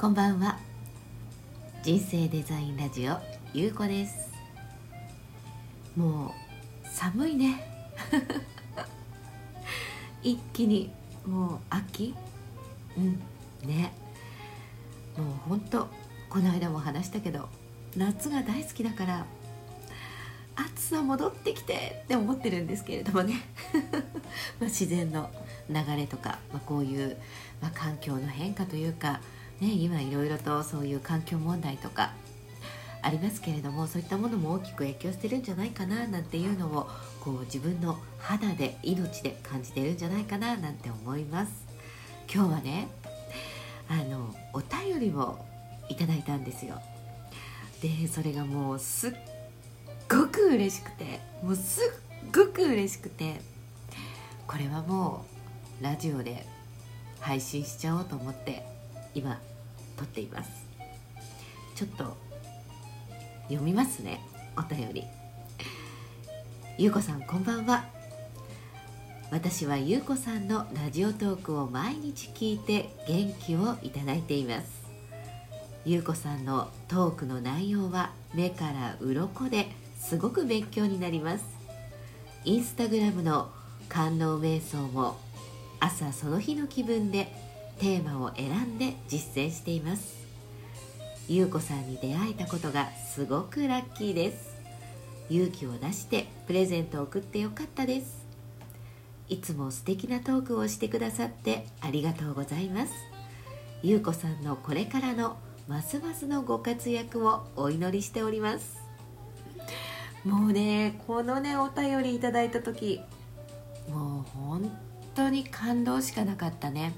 こんばんは。人生デザインラジオゆうこです。もう寒いね。一気にもう秋。うんね。もうほんとこの間も話したけど夏が大好きだから暑さ戻ってきてって思ってるんですけれどもね。ま自然の流れとか、まあ、こういう、まあ、環境の変化というか、ね、今いろいろとそういう環境問題とかありますけれどもそういったものも大きく影響してるんじゃないかななんていうのをこう自分の肌で命で感じてるんじゃないかななんて思います。今日はねあのお便りをいただいたんですよ。でそれがもうすっごく嬉しくてもうすっごく嬉しくてこれはもうラジオで配信しちゃおうと思って今撮っています。ちょっと読みますね。お便り。ゆうこさんこんばんは。私はゆうこさんのラジオトークを毎日聞いて元気をいただいています。ゆうこさんのトークの内容は目から鱗ですごく勉強になります。インスタグラムの観音瞑想も朝その日の気分でテーマを選んで実践しています。ゆうこさんに出会えたことがすごくラッキーです。勇気を出してプレゼントを送ってよかったです。いつも素敵なトークをしてくださってありがとうございます。ゆうこさんのこれからのますますのご活躍をお祈りしております。もうねこのねお便りいただいた時もう本当に感動しかなかったね。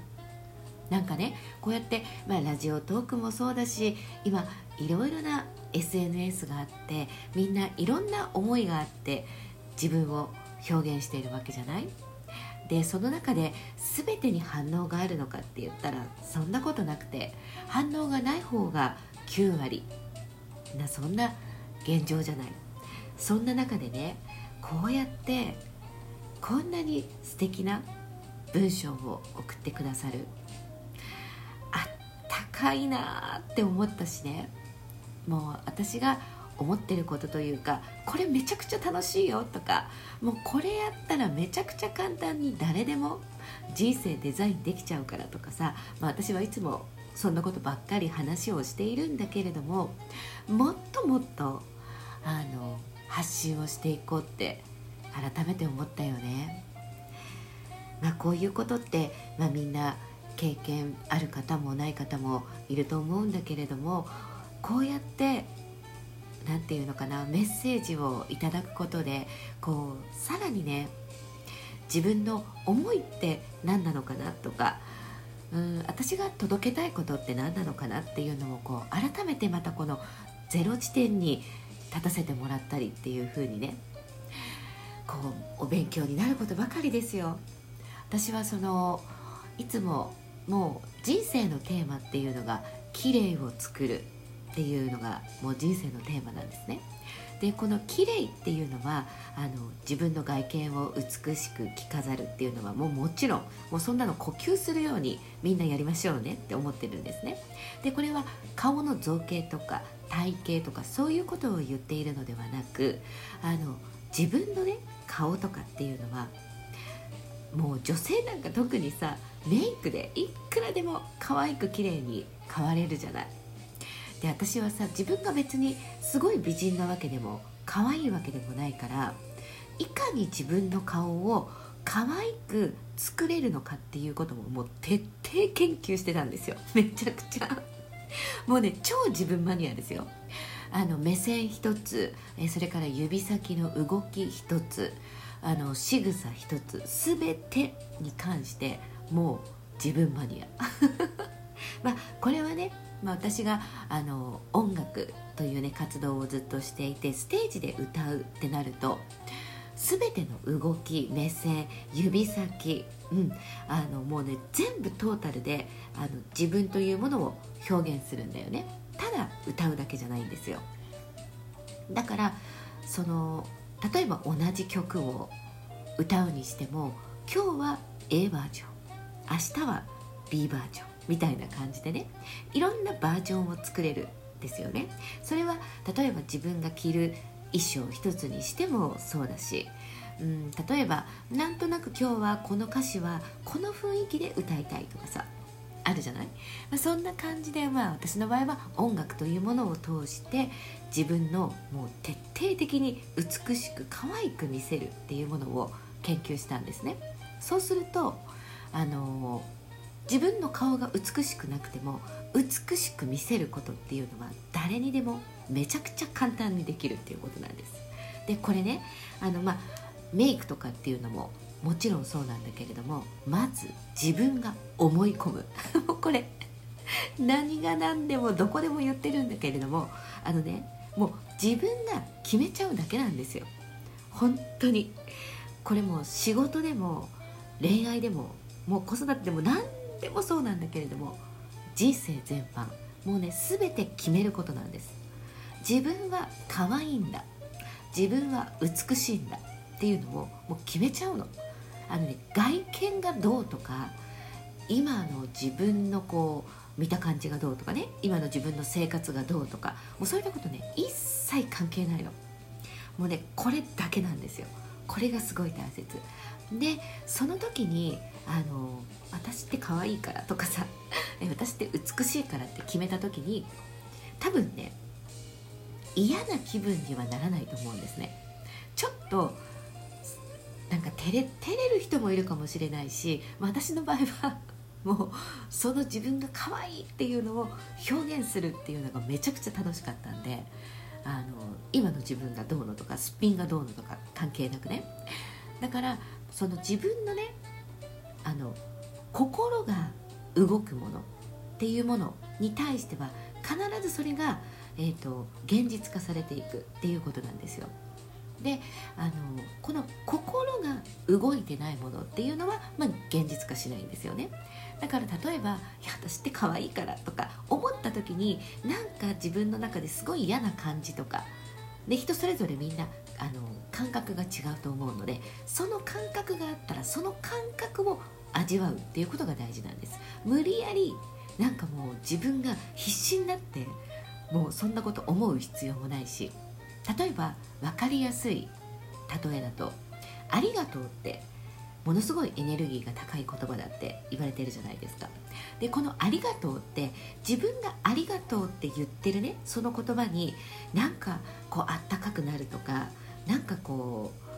なんかねこうやって、まあ、ラジオトークもそうだし今いろいろな SNS があってみんないろんな思いがあって自分を表現しているわけじゃない？でその中で全てに反応があるのかって言ったらそんなことなくて反応がない方が9割なそんな現状じゃない。そんな中でねこうやってこんなに素敵な文章を送ってくださるったかいなって思ったしねもう私が思ってることというかこれめちゃくちゃ楽しいよとかもうこれやったらめちゃくちゃ簡単に誰でも人生デザインできちゃうからとかさ、まあ、私はいつもそんなことばっかり話をしているんだけれどももっともっとあの発信をしていこうって改めて思ったよね。まあ、こういうことって、まあ、みんな経験ある方もない方もいると思うんだけれどもこうやって何て言うのかなメッセージをいただくことでこうさらにね自分の思いって何なのかなとかうん私が届けたいことって何なのかなっていうのをこう改めてまたこのゼロ地点に立たせてもらったりっていう風にねこうお勉強になることばかりですよ。私はそのいつももう人生のテーマっていうのが綺麗を作るっていうのがもう人生のテーマなんですね。でこの綺麗っていうのはあの自分の外見を美しく着飾るっていうのはもうもちろんもうそんなの呼吸するようにみんなやりましょうねって思ってるんですね。でこれは顔の造形とか体型とかそういうことを言っているのではなくあの自分のね顔とかっていうのはもう女性なんか特にさメイクでいくらでも可愛く綺麗に変われるじゃない。で私はさ自分が別にすごい美人なわけでも可愛いわけでもないからいかに自分の顔を可愛く作れるのかっていうことももう徹底研究してたんですよ。めちゃくちゃ。もうね超自分マニアですよ。あの目線一つそれから指先の動き一つあの仕草一つ全てに関してもう自分マニア。まあこれはねまあ、私があの音楽というね活動をずっとしていてステージで歌うってなると全ての動き目線指先、うん、あのもうね全部トータルであの自分というものを表現するんだよね。ただ歌うだけじゃないんですよ。だからその例えば同じ曲を歌うにしても今日は A バージョン明日は B バージョンみたいな感じでねいろんなバージョンを作れるですよね。それは例えば自分が着る衣装一つにしてもそうだし、うん、例えばなんとなく今日はこの歌詞はこの雰囲気で歌いたいとかさあるじゃない、まあ、そんな感じで、まあ、私の場合は音楽というものを通して自分のもう徹底的に美しく可愛く見せるっていうものを研究したんですね。そうするとあの自分の顔が美しくなくても美しく見せることっていうのは誰にでもめちゃくちゃ簡単にできるっていうことなんです。でこれねあのまあメイクとかっていうのももちろんそうなんだけれどもまず自分が思い込む。これ何が何でもどこでも言ってるんだけれどもあのねもう自分が決めちゃうだけなんですよ。本当に。これも仕事でも恋愛でももう子育てでも何でもそうなんだけれども人生全般もうね全て決めることなんです。自分は可愛いんだ。自分は美しいんだっていうのをもう決めちゃうの。あのね外見がどうとか今の自分のこう見た感じがどうとかね今の自分の生活がどうとかもうそういったことね一切関係ないの。もうねこれだけなんですよ。これがすごい大切。でその時にあの私って可愛いからとかさ 私って美しいからって決めた時に多分ね嫌な気分にはならないと思うんですね。ちょっとなんか照れ照れる人もいるかもしれないし私の場合はもうその自分が可愛いっていうのを表現するっていうのがめちゃくちゃ楽しかったんであの今の自分がどうのとかすっぴんがどうのとか関係なくねだからその自分のねあの心が動くものっていうものに対しては必ずそれが、えーと現実化されていくっていうことなんですよ。であのこの心が動いてないものっていうのは、まあ、現実化しないんですよね。だから例えば「いや私って可愛いから」とか思った時になんか自分の中ですごい嫌な感じとかで人それぞれみんなあの感覚が違うと思うのでその感覚があったらその感覚を味わうっていうことが大事なんです。無理やりなんかもう自分が必死になってもうそんなこと思う必要もないし例えば分かりやすい例えだと「ありがとう」ってものすごいエネルギーが高い言葉だって言われてるじゃないですか。でこの「ありがとう」って自分が「ありがとう」って言ってるねその言葉になんかこうあったかくなるとかなんかこう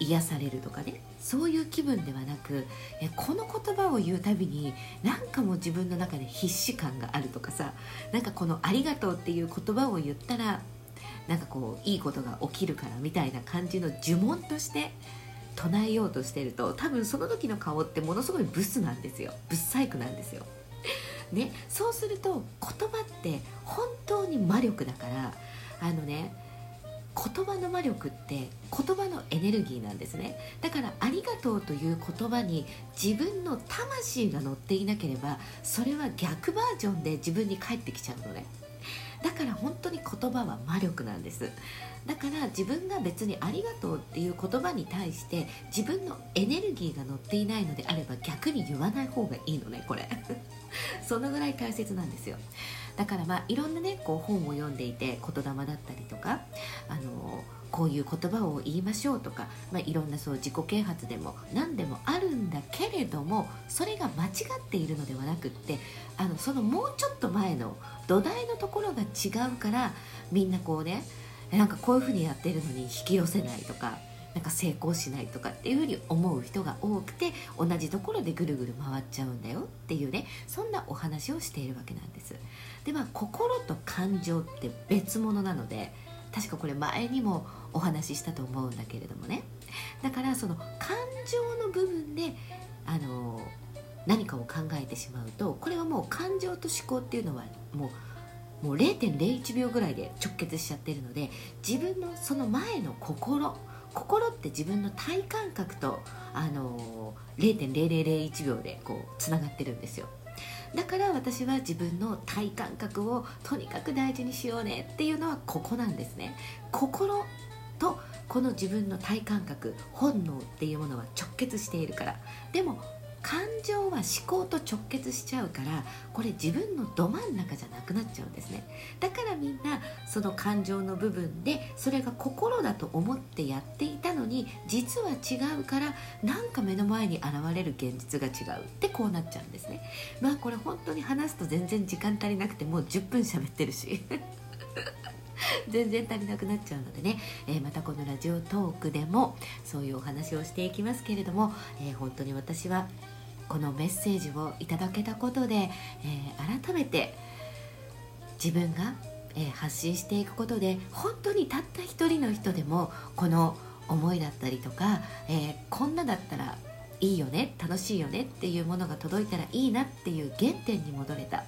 癒されるとかねそういう気分ではなくこの言葉を言うたびになんかもう自分の中で必死感があるとかさなんかこの「ありがとう」っていう言葉を言ったらなんかこういいことが起きるからみたいな感じの呪文として唱えようとしてると多分その時の顔ってものすごいブスなんですよ。ブッサイクなんですよ。ね、そうすると言葉って本当に魔力だからあのね言葉の魔力って言葉のエネルギーなんですね。だから「ありがとう」という言葉に自分の魂が乗っていなければそれは逆バージョンで自分に返ってきちゃうのね。だから本当に言葉は魔力なんです。だから自分が別に「ありがとう」っていう言葉に対して自分のエネルギーが乗っていないのであれば逆に言わない方がいいのねこれ。そのぐらい大切なんですよ。だからまあいろんなねこう本を読んでいて言霊だったりとかあのこういう言葉を言いましょうとか、まあ、いろんなそう自己啓発でも何でもあるんだけれどもそれが間違っているのではなくってあのそのもうちょっと前の土台のところが違うからみんなこうねなんかこういうふうにやってるのに引き寄せないとかなんか成功しないとかっていうふうに思う人が多くて同じところでぐるぐる回っちゃうんだよっていうねそんなお話をしているわけなんです。でまあ心と感情って別物なので確かこれ前にもお話ししたと思うんだけれどもね。だからその感情の部分であの何かを考えてしまうとこれはもう感情と思考っていうのはもうもう0.01秒ぐらいで直結しちゃってるので自分のその前の心心って自分の体感覚とあの0.0001秒でこうつながってるんですよ。だから私は自分の体感覚をとにかく大事にしようねっていうのはここなんですね。心とこの自分の体感覚本能っていうものは直結しているから。でも感情は思考と直結しちゃうからこれ自分のど真ん中じゃなくなっちゃうんですね。だからみんなその感情の部分でそれが心だと思ってやっていたのに実は違うからなんか目の前に現れる現実が違うってこうなっちゃうんですね。まあこれ本当に話すと全然時間足りなくてもう10分喋ってるし。全然足りなくなっちゃうのでね、えー、またこのラジオトークでもそういうお話をしていきますけれども、えー、本当に私はこのメッセージをいただけたことで、えー、改めて自分が、え発信していくことで本当にたった一人の人でもこの思いだったりとか、えこんなだったらいいよね楽しいよねっていうものが届いたらいいなっていう原点に戻れた。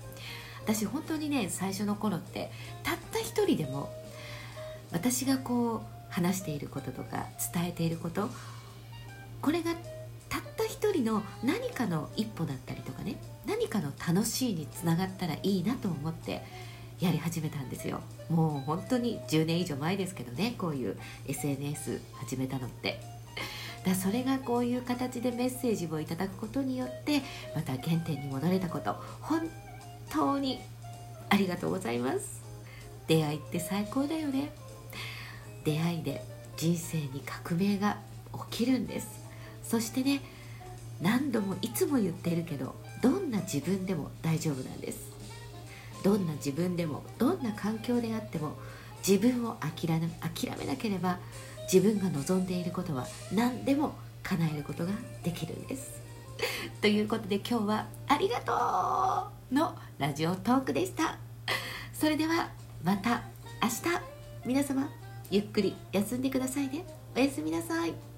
私本当にね最初の頃ってたった一人でも私がこう話していることとか伝えていることこれがたった一人の何かの一歩だったりとかね何かの楽しいにつながったらいいなと思ってやり始めたんですよ。もう本当に10年以上前ですけどねこういう SNS 始めたのって。だそれがこういう形でメッセージをいただくことによってまた原点に戻れたこと本当にありがとうございます。出会いって最高だよね。出会いで人生に革命が起きるんです。そしてね何度もいつも言ってるけどどんな自分でも大丈夫なんです。どんな自分でもどんな環境であっても自分を諦め諦めなければ自分が望んでいることは何でも叶えることができるんです。ということで今日は「ありがとう!」のラジオトークでした。それではまた明日。皆様ゆっくり休んでくださいね。おやすみなさい。